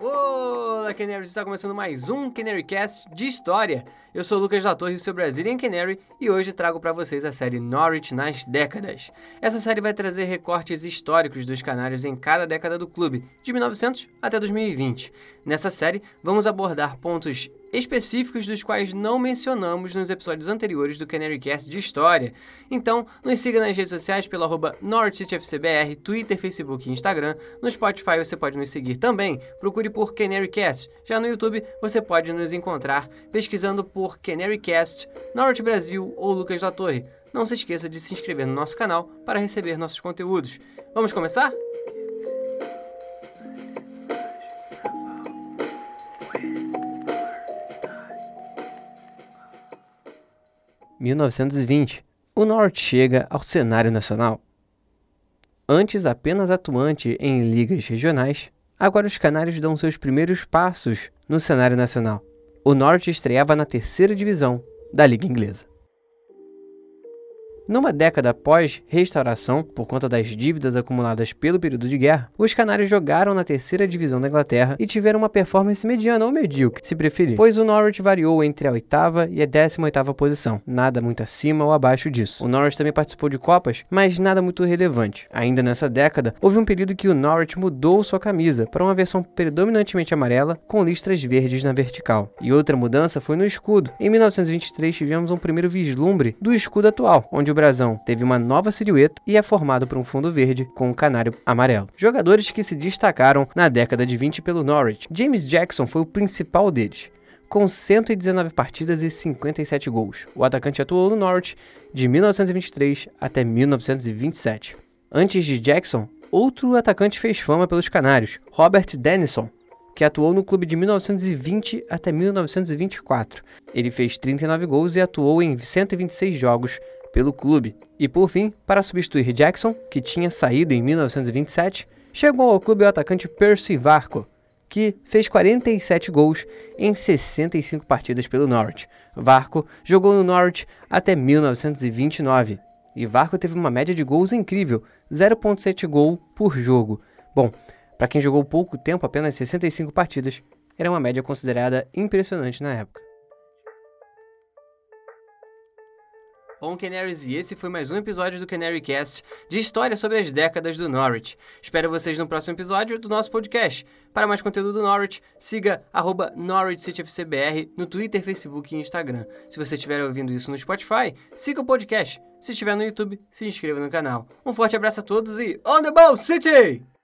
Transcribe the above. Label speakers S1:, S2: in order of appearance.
S1: Olá, Canaries! Está começando mais um Canarycast de história. Eu sou o Lucas da Torre, o seu Brazilian Canary, e hoje trago para vocês a série Norwich nas décadas. Essa série vai trazer recortes históricos dos canários em cada década do clube, de 1900 até 2020. Nessa série, vamos abordar pontos específicos dos quais não mencionamos nos episódios anteriores do Canarycast de História. Então, nos siga nas redes sociais pelo arroba Twitter, Facebook e Instagram. No Spotify você pode nos seguir também, procure por Canarycast. Já no YouTube você pode nos encontrar pesquisando por Canarycast, Norte Brasil ou Lucas da Torre. Não se esqueça de se inscrever no nosso canal para receber nossos conteúdos. Vamos começar? 1920, o Norte chega ao cenário nacional. Antes apenas atuante em ligas regionais, agora os Canários dão seus primeiros passos no cenário nacional. O Norte estreava na terceira divisão da Liga Inglesa. Numa década após restauração, por conta das dívidas acumuladas pelo período de guerra, os Canários jogaram na terceira divisão da Inglaterra e tiveram uma performance mediana ou medíocre, se preferir, pois o Norwich variou entre a oitava e a décima oitava posição, nada muito acima ou abaixo disso. O Norwich também participou de Copas, mas nada muito relevante. Ainda nessa década, houve um período que o Norwich mudou sua camisa para uma versão predominantemente amarela com listras verdes na vertical. E outra mudança foi no escudo. Em 1923 tivemos um primeiro vislumbre do escudo atual, onde o brasão teve uma nova silhueta e é formado por um fundo verde com um canário amarelo. Jogadores que se destacaram na década de 20 pelo Norwich. James Jackson foi o principal deles. Com 119 partidas e 57 gols, o atacante atuou no Norwich de 1923 até 1927. Antes de Jackson, outro atacante fez fama pelos Canários, Robert Dennison, que atuou no clube de 1920 até 1924. Ele fez 39 gols e atuou em 126 jogos pelo clube. E por fim, para substituir Jackson, que tinha saído em 1927, chegou ao clube o atacante Percy Varco, que fez 47 gols em 65 partidas pelo Norwich. Varco jogou no Norwich até 1929 e Varco teve uma média de gols incrível, 0.7 gol por jogo. Bom, para quem jogou pouco tempo, apenas 65 partidas, era uma média considerada impressionante na época. Bom, Canaries, e esse foi mais um episódio do Canary Cast de história sobre as décadas do Norwich. Espero vocês no próximo episódio do nosso podcast. Para mais conteúdo do Norwich, siga arroba NorwichCityFCBR no Twitter, Facebook e Instagram. Se você estiver ouvindo isso no Spotify, siga o podcast. Se estiver no YouTube, se inscreva no canal. Um forte abraço a todos e On the Ball City!